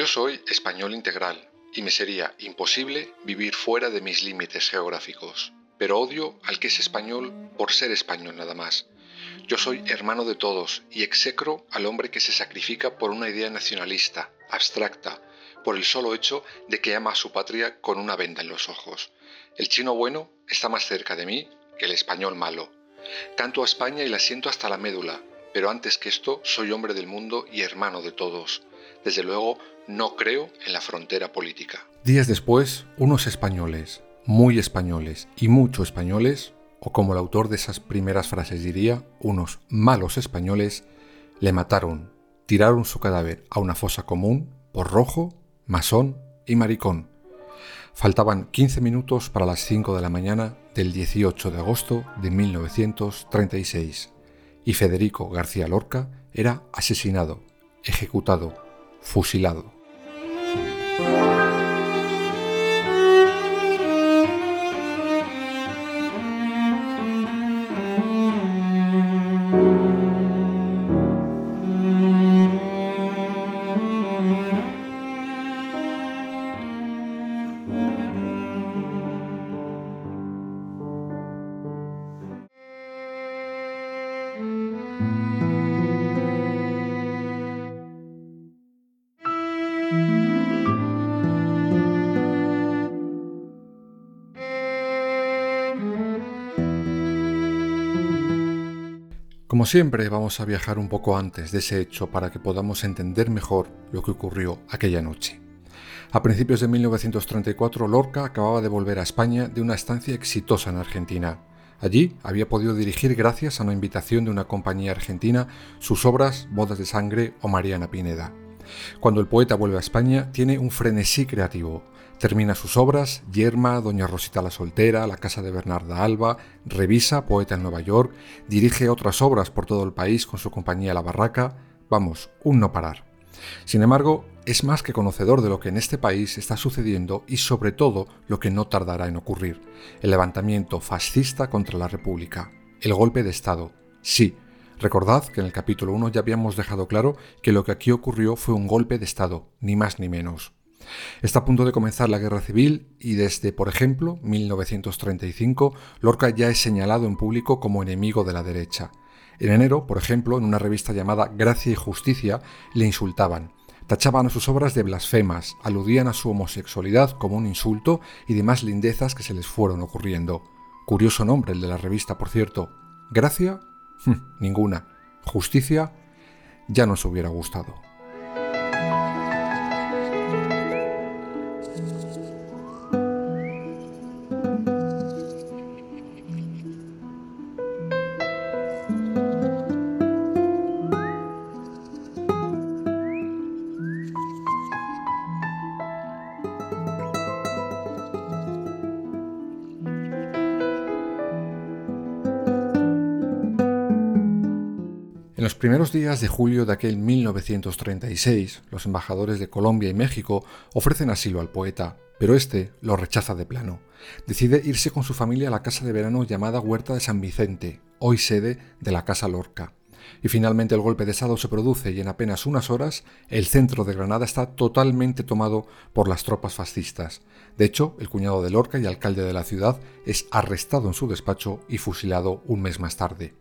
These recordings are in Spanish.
Yo soy español integral y me sería imposible vivir fuera de mis límites geográficos, pero odio al que es español por ser español nada más. Yo soy hermano de todos y execro al hombre que se sacrifica por una idea nacionalista, abstracta, por el solo hecho de que ama a su patria con una venda en los ojos. El chino bueno está más cerca de mí que el español malo. Canto a España y la siento hasta la médula, pero antes que esto soy hombre del mundo y hermano de todos. Desde luego, no creo en la frontera política. Días después, unos españoles, muy españoles y mucho españoles, o como el autor de esas primeras frases diría, unos malos españoles, le mataron, tiraron su cadáver a una fosa común por rojo, masón y maricón. Faltaban 15 minutos para las 5 de la mañana del 18 de agosto de 1936 y Federico García Lorca era asesinado, ejecutado, fusilado. Como siempre, vamos a viajar un poco antes de ese hecho para que podamos entender mejor lo que ocurrió aquella noche. A principios de 1934, Lorca acababa de volver a España de una estancia exitosa en Argentina. Allí había podido dirigir, gracias a una invitación de una compañía argentina, sus obras Bodas de Sangre o Mariana Pineda. Cuando el poeta vuelve a España, tiene un frenesí creativo. Termina sus obras, Yerma, Doña Rosita la Soltera, La Casa de Bernarda Alba, revisa, poeta en Nueva York, dirige otras obras por todo el país con su compañía La Barraca, vamos, un no parar. Sin embargo, es más que conocedor de lo que en este país está sucediendo y sobre todo lo que no tardará en ocurrir, el levantamiento fascista contra la República, el golpe de Estado. Sí, recordad que en el capítulo 1 ya habíamos dejado claro que lo que aquí ocurrió fue un golpe de Estado, ni más ni menos. Está a punto de comenzar la guerra civil y desde, por ejemplo, 1935, Lorca ya es señalado en público como enemigo de la derecha. En enero, por ejemplo, en una revista llamada Gracia y Justicia, le insultaban. Tachaban a sus obras de blasfemas, aludían a su homosexualidad como un insulto y demás lindezas que se les fueron ocurriendo. Curioso nombre el de la revista, por cierto. Gracia, ninguna. Justicia, ya nos hubiera gustado. En los primeros días de julio de aquel 1936, los embajadores de Colombia y México ofrecen asilo al poeta, pero este lo rechaza de plano. Decide irse con su familia a la casa de verano llamada Huerta de San Vicente, hoy sede de la Casa Lorca. Y finalmente el golpe de Estado se produce y en apenas unas horas el centro de Granada está totalmente tomado por las tropas fascistas. De hecho, el cuñado de Lorca y alcalde de la ciudad es arrestado en su despacho y fusilado un mes más tarde.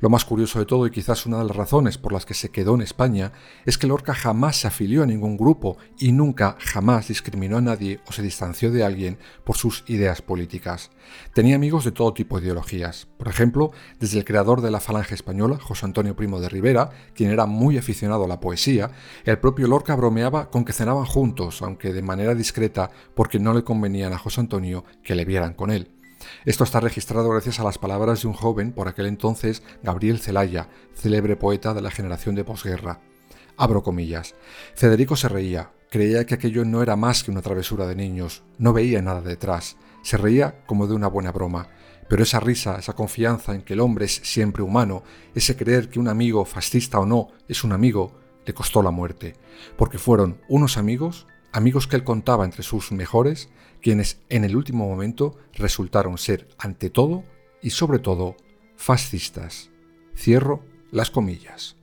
Lo más curioso de todo, y quizás una de las razones por las que se quedó en España, es que Lorca jamás se afilió a ningún grupo y nunca, jamás discriminó a nadie o se distanció de alguien por sus ideas políticas. Tenía amigos de todo tipo de ideologías. Por ejemplo, desde el creador de la Falange Española, José Antonio Primo de Rivera, quien era muy aficionado a la poesía, el propio Lorca bromeaba con que cenaban juntos, aunque de manera discreta, porque no le convenían a José Antonio que le vieran con él. Esto está registrado gracias a las palabras de un joven, por aquel entonces Gabriel Celaya, célebre poeta de la generación de posguerra. Abro comillas. Federico se reía, creía que aquello no era más que una travesura de niños, no veía nada detrás, se reía como de una buena broma. Pero esa risa, esa confianza en que el hombre es siempre humano, ese creer que un amigo, fascista o no, es un amigo, le costó la muerte, porque fueron unos amigos, amigos que él contaba entre sus mejores, quienes en el último momento resultaron ser, ante todo y sobre todo, fascistas. Cierro las comillas.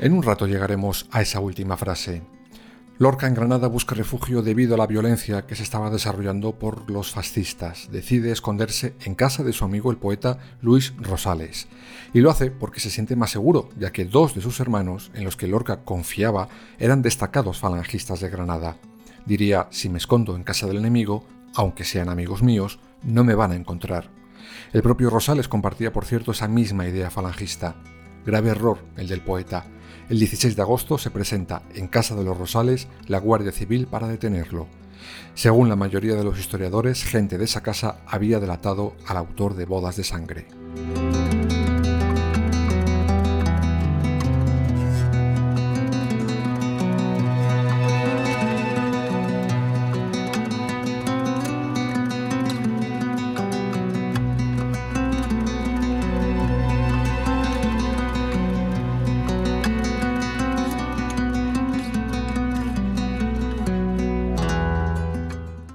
En un rato llegaremos a esa última frase. Lorca en Granada busca refugio debido a la violencia que se estaba desarrollando por los fascistas. Decide esconderse en casa de su amigo el poeta Luis Rosales. Y lo hace porque se siente más seguro, ya que dos de sus hermanos, en los que Lorca confiaba, eran destacados falangistas de Granada. Diría, si me escondo en casa del enemigo, aunque sean amigos míos, no me van a encontrar. El propio Rosales compartía, por cierto, esa misma idea falangista. Grave error el del poeta el 16 de agosto se presenta en Casa de los Rosales la Guardia Civil para detenerlo. Según la mayoría de los historiadores, gente de esa casa había delatado al autor de Bodas de Sangre.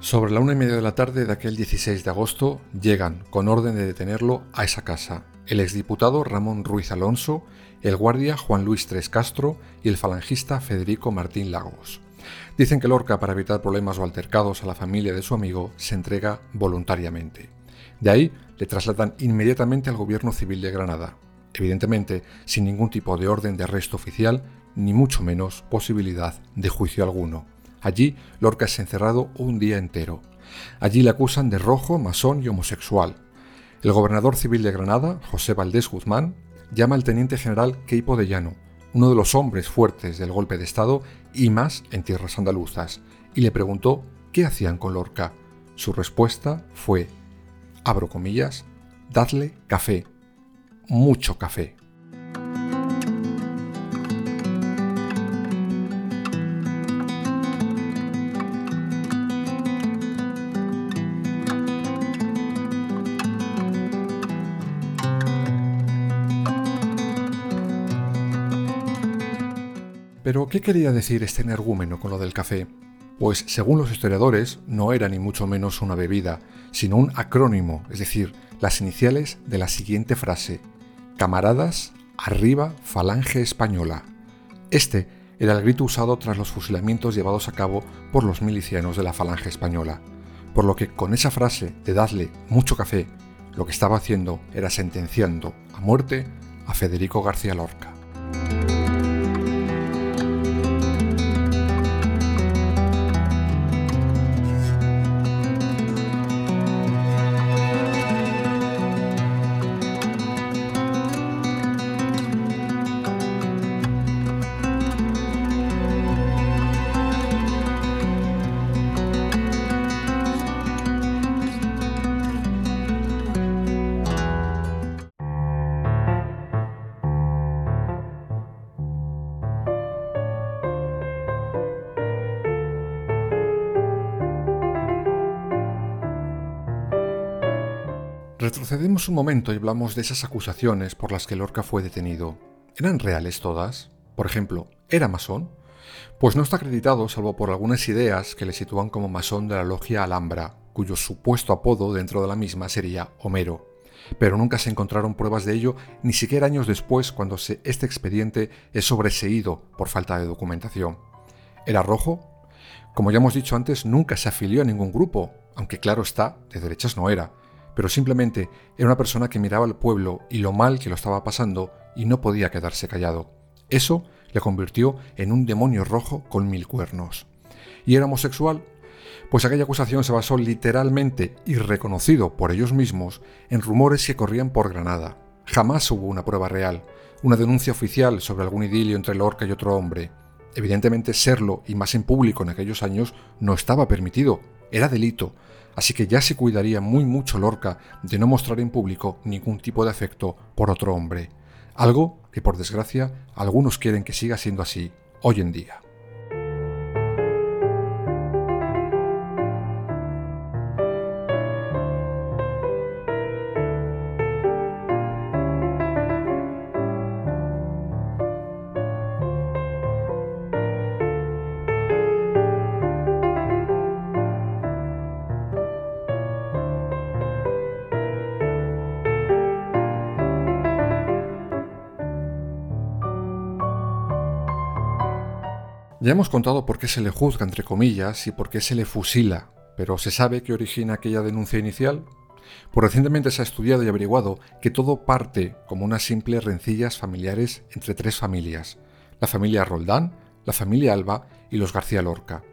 Sobre la una y media de la tarde de aquel 16 de agosto llegan, con orden de detenerlo, a esa casa el exdiputado Ramón Ruiz Alonso, el guardia Juan Luis Tres Castro y el falangista Federico Martín Lagos. Dicen que Lorca, para evitar problemas o altercados a la familia de su amigo, se entrega voluntariamente. De ahí le trasladan inmediatamente al gobierno civil de Granada, evidentemente sin ningún tipo de orden de arresto oficial, ni mucho menos posibilidad de juicio alguno. Allí Lorca es encerrado un día entero. Allí le acusan de rojo, masón y homosexual. El gobernador civil de Granada, José Valdés Guzmán, llama al teniente general Queipo de Llano, uno de los hombres fuertes del golpe de Estado y más en tierras andaluzas, y le preguntó qué hacían con Lorca. Su respuesta fue, abro comillas, dadle café, mucho café. ¿Qué quería decir este energúmeno con lo del café? Pues, según los historiadores, no era ni mucho menos una bebida, sino un acrónimo, es decir, las iniciales de la siguiente frase: Camaradas, arriba, falange española. Este era el grito usado tras los fusilamientos llevados a cabo por los milicianos de la falange española, por lo que con esa frase de darle mucho café, lo que estaba haciendo era sentenciando a muerte a Federico García Lorca. Retrocedemos un momento y hablamos de esas acusaciones por las que Lorca fue detenido. ¿Eran reales todas? Por ejemplo, ¿era masón? Pues no está acreditado salvo por algunas ideas que le sitúan como masón de la logia Alhambra, cuyo supuesto apodo dentro de la misma sería Homero. pero nunca se encontraron pruebas de ello, ni siquiera años después, cuando este expediente es sobreseído por falta de documentación. ¿Era rojo? Como ya hemos dicho antes, nunca se afilió a ningún grupo, aunque claro está, de derechas no era, pero simplemente era una persona que miraba al pueblo y lo mal que lo estaba pasando y no podía quedarse callado. Eso le convirtió en un demonio rojo con mil cuernos. ¿Y era homosexual? Pues aquella acusación se basó literalmente y reconocido por ellos mismos en rumores que corrían por Granada. Jamás hubo una prueba real, una denuncia oficial sobre algún idilio entre Lorca y otro hombre. Evidentemente serlo, y más en público en aquellos años, no estaba permitido, era delito, así que ya se cuidaría muy mucho Lorca de no mostrar en público ningún tipo de afecto por otro hombre, algo que por desgracia algunos quieren que siga siendo así hoy en día. Ya hemos contado por qué se le juzga, entre comillas, y por qué se le fusila, pero ¿se sabe qué origina aquella denuncia inicial? Pues recientemente se ha estudiado y averiguado que todo parte como unas simples rencillas familiares entre tres familias, la familia Roldán, la familia Alba y los García Lorca.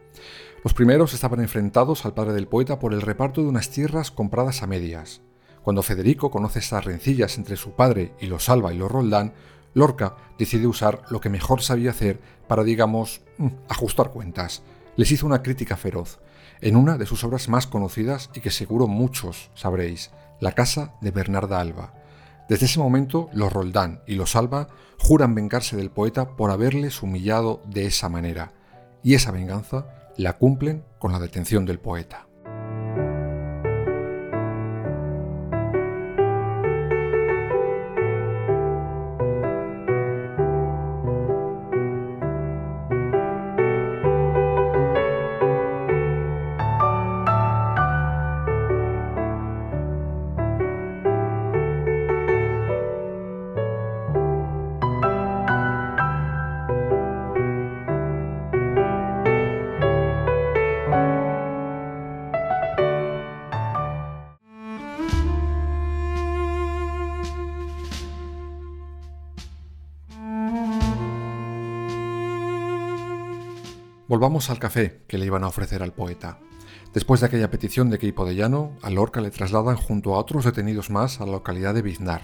Los primeros estaban enfrentados al padre del poeta por el reparto de unas tierras compradas a medias. Cuando Federico conoce estas rencillas entre su padre y los Alba y los Roldán, Lorca decide usar lo que mejor sabía hacer para, digamos, mm, ajustar cuentas. Les hizo una crítica feroz, en una de sus obras más conocidas y que seguro muchos sabréis, La casa de Bernarda Alba. Desde ese momento, los Roldán y los Alba juran vengarse del poeta por haberles humillado de esa manera, y esa venganza la cumplen con la detención del poeta. Volvamos al café que le iban a ofrecer al poeta. Después de aquella petición de Queipo de Llano, a Lorca le trasladan junto a otros detenidos más a la localidad de Biznar.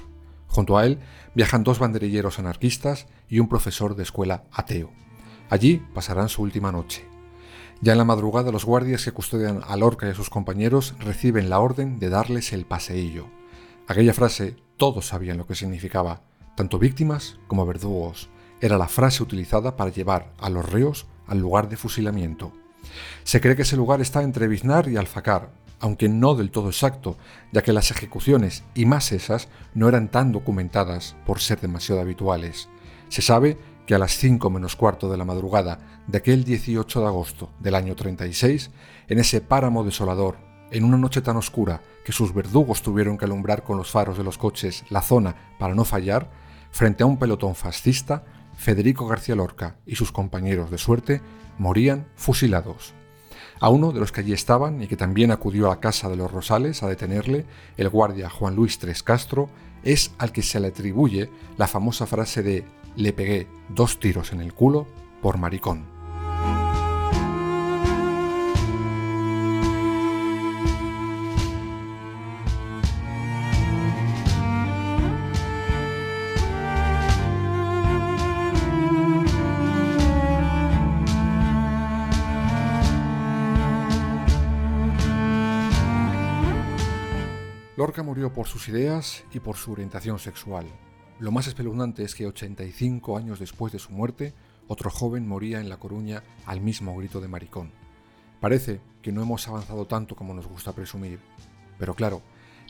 Junto a él viajan dos banderilleros anarquistas y un profesor de escuela ateo. Allí pasarán su última noche. Ya en la madrugada los guardias que custodian a Lorca y a sus compañeros reciben la orden de darles el paseillo. Aquella frase todos sabían lo que significaba, tanto víctimas como verdugos. Era la frase utilizada para llevar a los reos al lugar de fusilamiento. Se cree que ese lugar está entre Biznar y Alfacar, aunque no del todo exacto, ya que las ejecuciones, y más esas, no eran tan documentadas por ser demasiado habituales. Se sabe que a las 5 menos cuarto de la madrugada de aquel 18 de agosto del año 36, en ese páramo desolador, en una noche tan oscura que sus verdugos tuvieron que alumbrar con los faros de los coches la zona para no fallar, frente a un pelotón fascista, Federico García Lorca y sus compañeros de suerte morían fusilados. A uno de los que allí estaban y que también acudió a la casa de los Rosales a detenerle, el guardia Juan Luis Tres Castro, es al que se le atribuye la famosa frase de le pegué dos tiros en el culo por maricón. Lorca murió por sus ideas y por su orientación sexual. Lo más espeluznante es que 85 años después de su muerte, otro joven moría en La Coruña al mismo grito de maricón. Parece que no hemos avanzado tanto como nos gusta presumir, pero claro,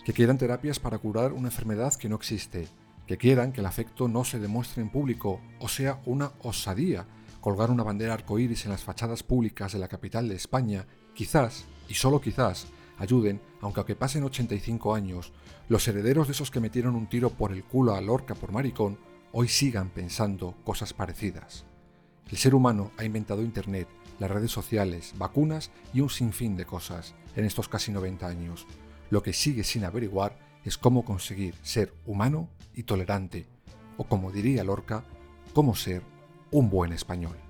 que quieran terapias para curar una enfermedad que no existe, que quieran que el afecto no se demuestre en público, o sea, una osadía, colgar una bandera arcoíris en las fachadas públicas de la capital de España, quizás, y solo quizás, ayuden aunque aunque pasen 85 años, los herederos de esos que metieron un tiro por el culo a Lorca por maricón hoy sigan pensando cosas parecidas. El ser humano ha inventado Internet, las redes sociales, vacunas y un sinfín de cosas en estos casi 90 años. Lo que sigue sin averiguar es cómo conseguir ser humano y tolerante, o como diría Lorca, cómo ser un buen español.